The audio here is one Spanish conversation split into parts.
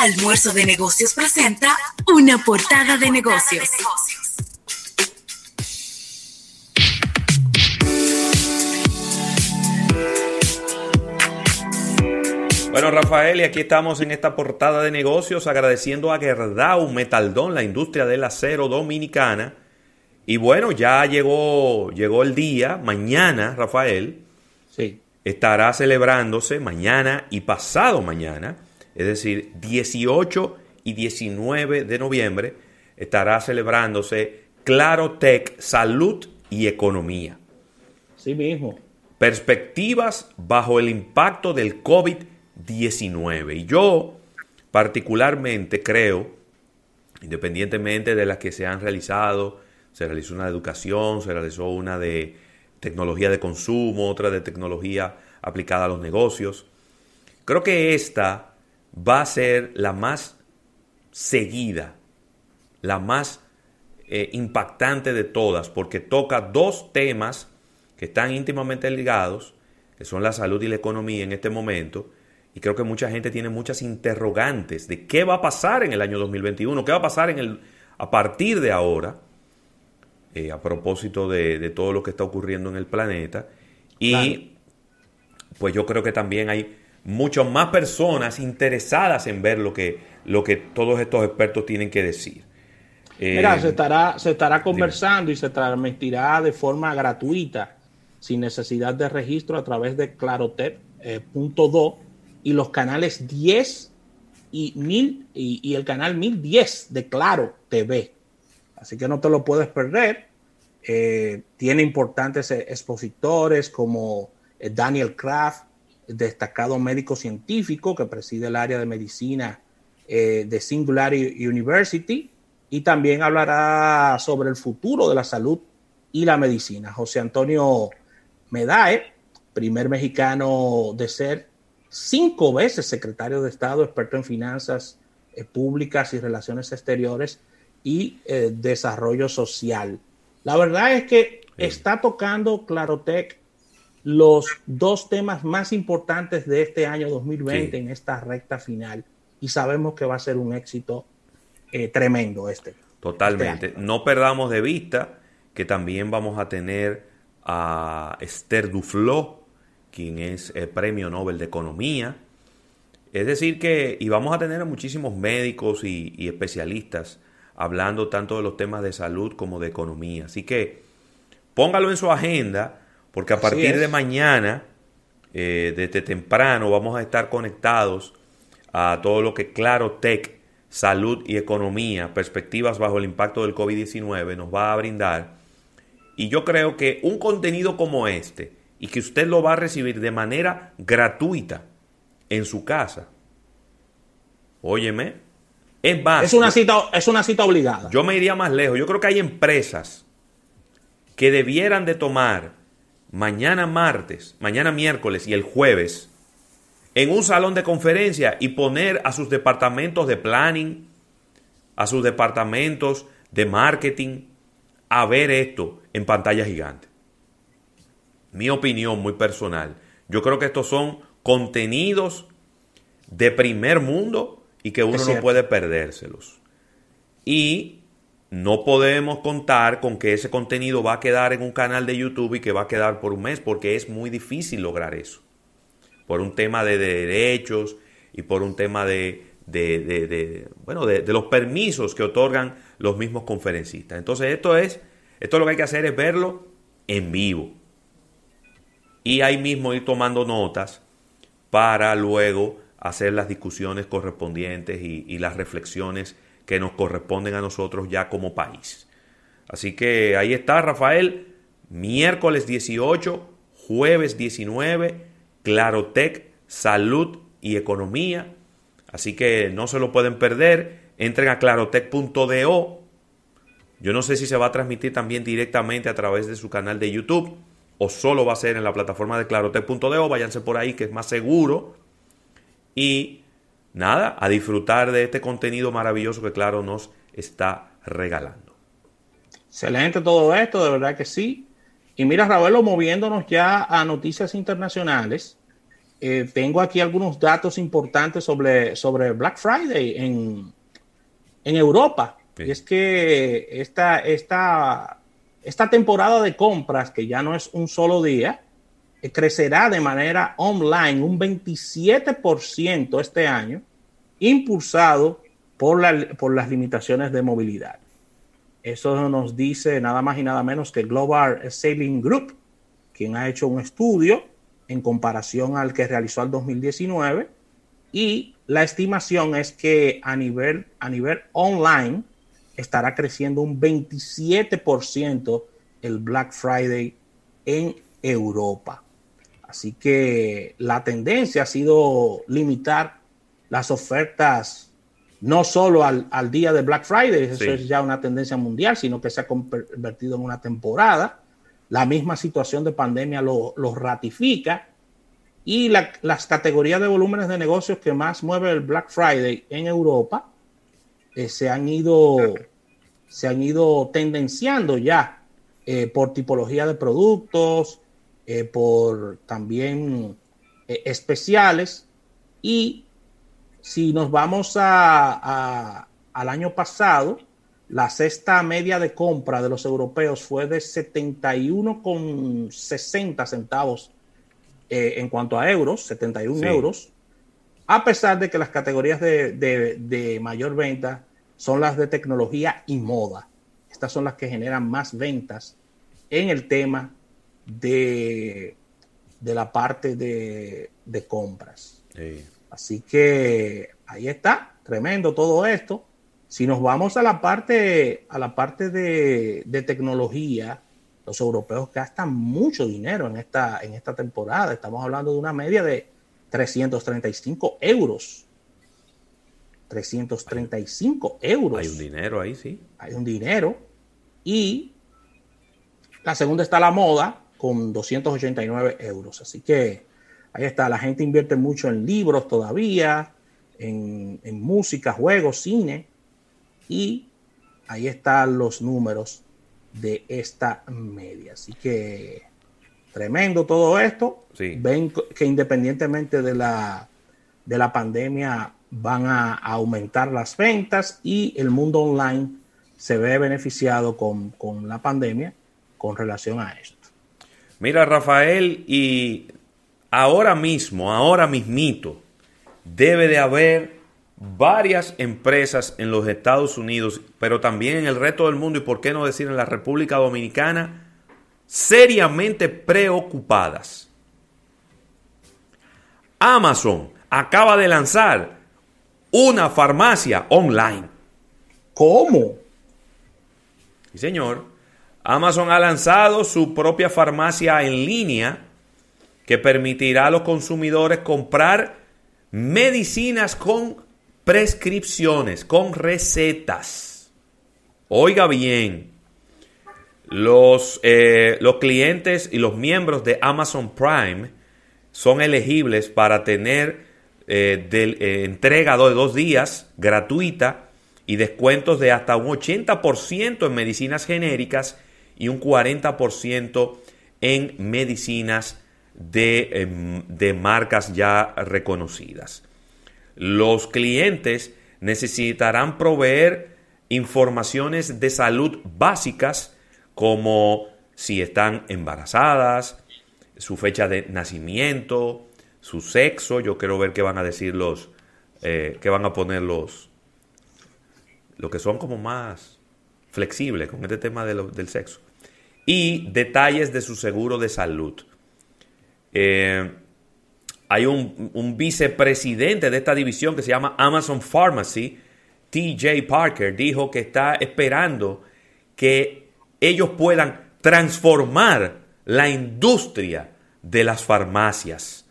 Almuerzo de Negocios presenta una portada de negocios. Bueno, Rafael, y aquí estamos en esta portada de negocios agradeciendo a Gerdau Metaldón, la industria del acero dominicana. Y bueno, ya llegó, llegó el día, mañana, Rafael, Sí. estará celebrándose mañana y pasado mañana, es decir, 18 y 19 de noviembre, estará celebrándose Clarotech Salud y Economía. Sí mismo. Perspectivas bajo el impacto del COVID-19. Y yo particularmente creo, independientemente de las que se han realizado, se realizó una de educación, se realizó una de tecnología de consumo, otra de tecnología aplicada a los negocios. Creo que esta va a ser la más seguida, la más eh, impactante de todas, porque toca dos temas que están íntimamente ligados, que son la salud y la economía en este momento, y creo que mucha gente tiene muchas interrogantes de qué va a pasar en el año 2021, qué va a pasar en el, a partir de ahora, eh, a propósito de, de, todo lo que está ocurriendo en el planeta. Y claro. pues yo creo que también hay muchas más personas interesadas en ver lo que, lo que todos estos expertos tienen que decir. Mira, eh, se, estará, se estará conversando dime. y se transmitirá de forma gratuita, sin necesidad de registro, a través de clarotep.do eh, y los canales 10 y, 1000, y, y el canal 1010 de Claro TV. Así que no te lo puedes perder. Eh, tiene importantes expositores como eh, Daniel Kraft, destacado médico científico que preside el área de medicina eh, de Singularity University y también hablará sobre el futuro de la salud y la medicina. José Antonio Medae, primer mexicano de ser cinco veces secretario de Estado, experto en finanzas eh, públicas y relaciones exteriores y eh, desarrollo social. La verdad es que sí. está tocando Clarotec los dos temas más importantes de este año 2020 sí. en esta recta final y sabemos que va a ser un éxito eh, tremendo este. Totalmente. Este no perdamos de vista que también vamos a tener a Esther Duflo, quien es el premio Nobel de Economía. Es decir que, y vamos a tener a muchísimos médicos y, y especialistas hablando tanto de los temas de salud como de economía. Así que póngalo en su agenda, porque a partir de mañana, eh, desde temprano, vamos a estar conectados a todo lo que Claro Tech, salud y economía, perspectivas bajo el impacto del COVID-19 nos va a brindar. Y yo creo que un contenido como este, y que usted lo va a recibir de manera gratuita en su casa, óyeme, es más. Es una, cita, es una cita obligada. Yo me iría más lejos. Yo creo que hay empresas que debieran de tomar mañana martes, mañana miércoles y el jueves en un salón de conferencia y poner a sus departamentos de planning, a sus departamentos de marketing, a ver esto en pantalla gigante. Mi opinión muy personal. Yo creo que estos son contenidos de primer mundo y que uno no puede perdérselos. Y no podemos contar con que ese contenido va a quedar en un canal de YouTube y que va a quedar por un mes, porque es muy difícil lograr eso. Por un tema de derechos y por un tema de, bueno, de, los permisos que otorgan los mismos conferencistas. Entonces, esto es, esto lo que hay que hacer es verlo en vivo. Y ahí mismo ir tomando notas para luego hacer las discusiones correspondientes y, las reflexiones que nos corresponden a nosotros ya como país. Así que ahí está, Rafael, miércoles 18, jueves 19, Clarotec, salud y economía. Así que no se lo pueden perder. Entren a clarotec.do. Yo no sé si se va a transmitir también directamente a través de su canal de YouTube o solo va a ser en la plataforma de clarotec.do. Váyanse por ahí que es más seguro y nada, a disfrutar de este contenido maravilloso que Claro nos está regalando. Excelente todo esto, de verdad que sí. Y mira, Ravelo, moviéndonos ya a noticias internacionales, eh, tengo aquí algunos datos importantes sobre, sobre Black Friday en, en Europa. Y es que esta, esta, esta temporada de compras, que ya no es un solo día, crecerá de manera online un 27% este año, impulsado por, las limitaciones de movilidad. Eso nos dice nada más y nada menos que Global Saving Group, quien ha hecho un estudio en comparación al que realizó el 2019 y la estimación es que a nivel, a nivel online estará creciendo un 27% el Black Friday en Europa. Así que la tendencia ha sido limitar las ofertas no solo al, día de Black Friday, eso es ya una tendencia mundial, sino que se ha convertido en una temporada. La misma situación de pandemia lo, ratifica. Y las categorías de volúmenes de negocios que más mueve el Black Friday en Europa eh, se han ido se han ido tendenciando ya eh, por tipología de productos, eh, por también especiales. Y si nos vamos a, al año pasado, la cesta media de compra de los europeos fue de 71,60 centavos eh, en cuanto a euros, 71 euros, a pesar de que las categorías de, mayor venta son las de tecnología y moda. Estas son las que generan más ventas en el tema de, de la parte de, compras. Así que ahí está, tremendo todo esto. Si nos vamos a la parte, a la parte de, tecnología, los europeos gastan mucho dinero en esta, en esta temporada. Estamos hablando de una media de 335 euros. 335 euros. Hay un dinero ahí, sí. Hay un dinero. Y la segunda está la moda con 289 euros. Así que ahí está. La gente invierte mucho en libros todavía, en, en música, juegos, cine y ahí están los números de esta media. Así que tremendo todo esto. Ven que independientemente de la, de la pandemia van a, aumentar las ventas y el mundo online se ve beneficiado con, con la pandemia con relación a esto. Mira, Rafael, y ahora mismo, ahora mismito, debe de haber varias empresas en los Estados Unidos, pero también en el resto del mundo y por qué no decir en la República Dominicana, seriamente preocupadas. Amazon acaba de lanzar una farmacia online. ¿Cómo? Sí, señor. Amazon ha lanzado su propia farmacia en línea que permitirá a los consumidores comprar medicinas con prescripciones, con recetas. Oiga bien, los, eh, los clientes y los miembros de Amazon Prime son elegibles para tener eh, eh, entrega de dos días gratuita y descuentos de hasta un 80% en medicinas genéricas y un 40% en medicinas de, em, de marcas ya reconocidas los clientes necesitarán proveer informaciones de salud básicas como si están embarazadas, su fecha de nacimiento, su sexo. Yo quiero ver qué van a decir los, eh, qué van a poner los, lo que son como más flexibles con este tema del sexo. Y detalles de su seguro de salud. Eh, hay un, vicepresidente de esta división que se llama Amazon Pharmacy, TJ Parker, dijo que está esperando que ellos puedan transformar la industria de las farmacias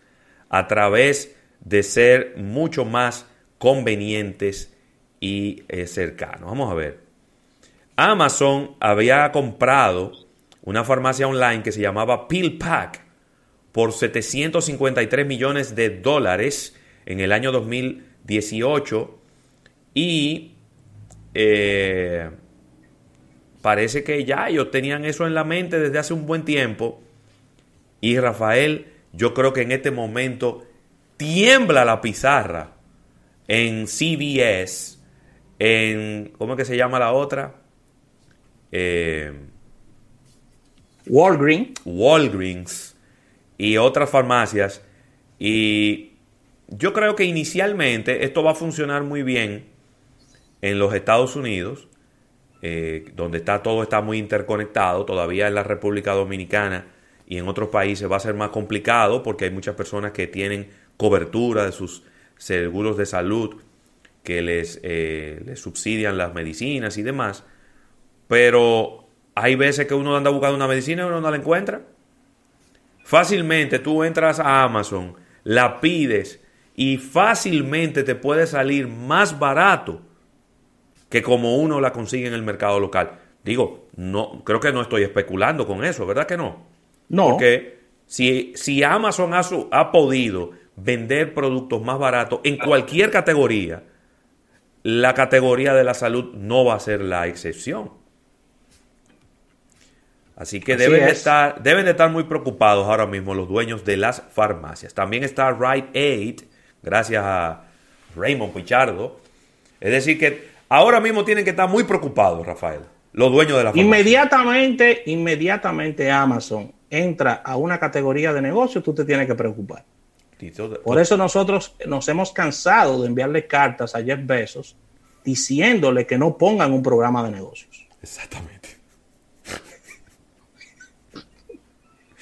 a través de ser mucho más convenientes y eh, cercanos. Vamos a ver. Amazon había comprado una farmacia online que se llamaba PillPack por 753 millones de dólares en el año 2018 y eh, parece que ya ellos tenían eso en la mente desde hace un buen tiempo y Rafael yo creo que en este momento tiembla la pizarra en CVS, en, ¿cómo es que se llama la otra? Eh, Walgreens. Walgreens y otras farmacias. Y yo creo que inicialmente esto va a funcionar muy bien en los Estados Unidos, eh, donde está todo está muy interconectado. Todavía en la República Dominicana y en otros países va a ser más complicado porque hay muchas personas que tienen cobertura de sus seguros de salud que les, eh, les subsidian las medicinas y demás. Pero hay veces que uno anda buscando una medicina y uno no la encuentra. Fácilmente tú entras a Amazon, la pides y fácilmente te puede salir más barato que como uno la consigue en el mercado local. Digo, no, creo que no estoy especulando con eso, ¿verdad que no? No. Porque si, si Amazon ha, ha podido vender productos más baratos en cualquier categoría, la categoría de la salud no va a ser la excepción. Así que deben, de estar, deben de estar muy preocupados ahora mismo los dueños de las farmacias. También está Rite Aid, gracias a Raymond Pichardo. Es decir, que ahora mismo tienen que estar muy preocupados, Rafael, los dueños de la farmacia. Inmediatamente, inmediatamente Amazon entra a una categoría de negocio, tú te tienes que preocupar. Por eso nosotros nos hemos cansado de enviarle cartas a Jeff Bezos diciéndole que no pongan un programa de negocios. Exactamente.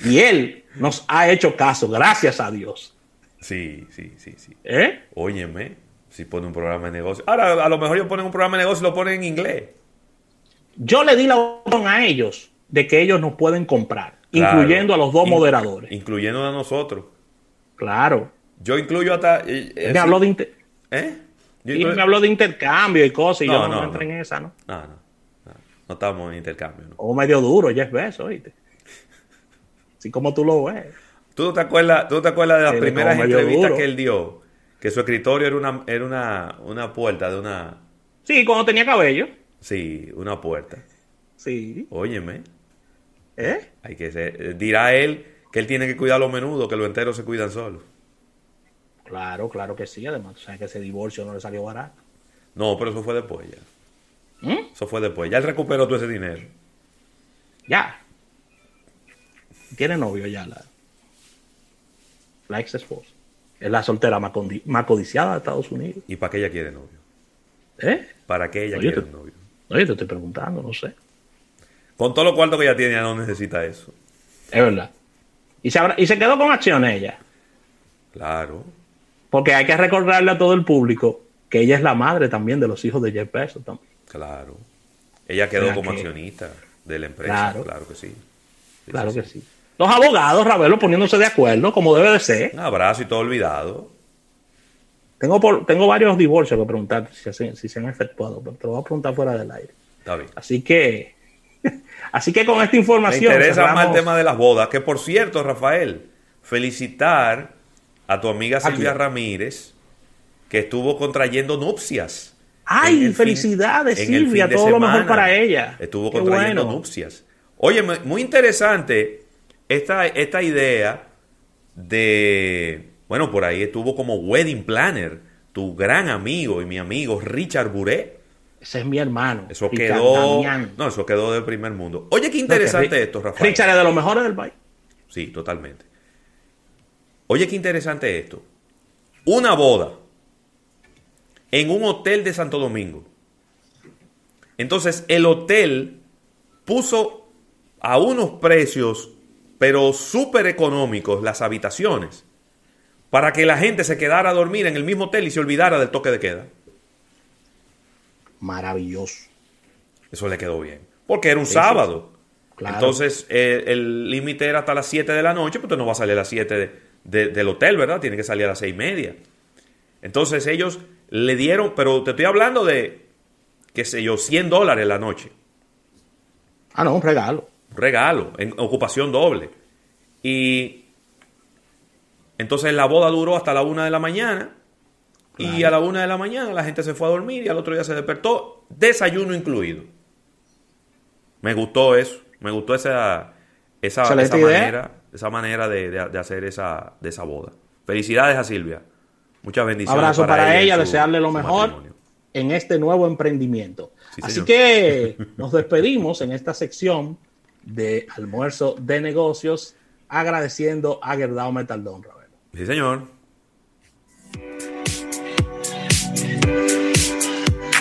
Y él nos ha hecho caso, gracias a Dios. Sí, sí, sí, sí. ¿Eh? Óyeme, si pone un programa de negocio. Ahora, a lo mejor ellos ponen un programa de negocio y lo ponen en inglés. Yo le di la opción a ellos de que ellos nos pueden comprar, incluyendo a los dos moderadores. Incluyendo a nosotros. Claro. Yo incluyo hasta. Eh, eh, me habló de inter... ¿Eh? y me habló de intercambio y cosas, y yo no, entré en esa, ¿no? No, no. No, estamos en intercambio. ¿no? O medio duro, ya es beso, oíste. Así como tú lo ves. ¿Tú no te acuerdas, tú te acuerdas de las primeras entrevistas que él dio? Que su escritorio era una, era una, una puerta de una. Sí, cuando tenía cabello. Sí, una puerta. Sí. Óyeme. ¿Eh? Hay que ser. Dirá él que él tiene que cuidar lo menudo, que los enteros se cuidan solos. Claro, claro que sí. Además, o sea, que ese divorcio no le salió barato. No, pero eso fue después ya. ¿Mm? Eso fue después. Ya él recuperó todo ese dinero. Ya. Tiene novio ya la, la ex esposa. Es la soltera más, codiciada de Estados Unidos. ¿Y para qué ella quiere novio? ¿Eh? ¿Para qué ella quiere un novio? No, yo te estoy preguntando, no sé. Con todo lo cuarto que ella tiene, ya no necesita eso. Es verdad. Y se, y se quedó con acción ella. Claro. Porque hay que recordarle a todo el público que ella es la madre también de los hijos de Jeff Bezos también. Claro. Ella quedó como accionista de la empresa, claro, que sí. claro que sí. Los abogados, Ravelo, poniéndose de acuerdo, como debe de ser. Un abrazo y todo olvidado. Tengo, por, tengo varios divorcios que preguntar si, si se han efectuado, pero te lo voy a preguntar fuera del aire. Está bien. Así que, así que con esta información. Me interesa más el tema de las bodas. Que por cierto, Rafael, felicitar a tu amiga Silvia Ramírez, que estuvo contrayendo nupcias. ¡Ay, felicidades, Silvia! Todo lo mejor para ella. Estuvo contrayendo nupcias. Oye, muy interesante esta, esta idea de. Bueno, por ahí estuvo como wedding planner, tu gran amigo y mi amigo Richard Buré. Ese es mi hermano. Eso quedó. No, eso quedó del primer mundo. Oye, qué interesante esto, Rafael. Richard es de los mejores del país. Sí, totalmente. Oye, qué interesante esto. Una boda en un hotel de Santo Domingo. Entonces, el hotel puso a unos precios, pero súper económicos, las habitaciones, para que la gente se quedara a dormir en el mismo hotel y se olvidara del toque de queda. Maravilloso. Eso le quedó bien. Porque era un sábado. Entonces, eh, el límite era hasta las 7 de la noche, pues no va a salir a las 7 de, del hotel, ¿verdad? Tiene que salir a las seis y media. Entonces ellos le dieron, pero te estoy hablando de, qué sé yo, 100 dólares la noche. Ah, no, un regalo. Regalo, en ocupación doble. Y entonces la boda duró hasta la una de la mañana. Y a la una de la mañana la gente se fue a dormir y al otro día se despertó, desayuno incluido. Me gustó eso, me gustó esa, esa, esa manera esa manera de, hacer esa, de esa boda. Felicidades a Silvia. Muchas bendiciones. Abrazo para, ella, desearle lo mejor en este nuevo emprendimiento. Así que nos despedimos en esta sección de almuerzo de negocios, agradeciendo a Gerdao Metaldón, Ravelo. Sí, señor.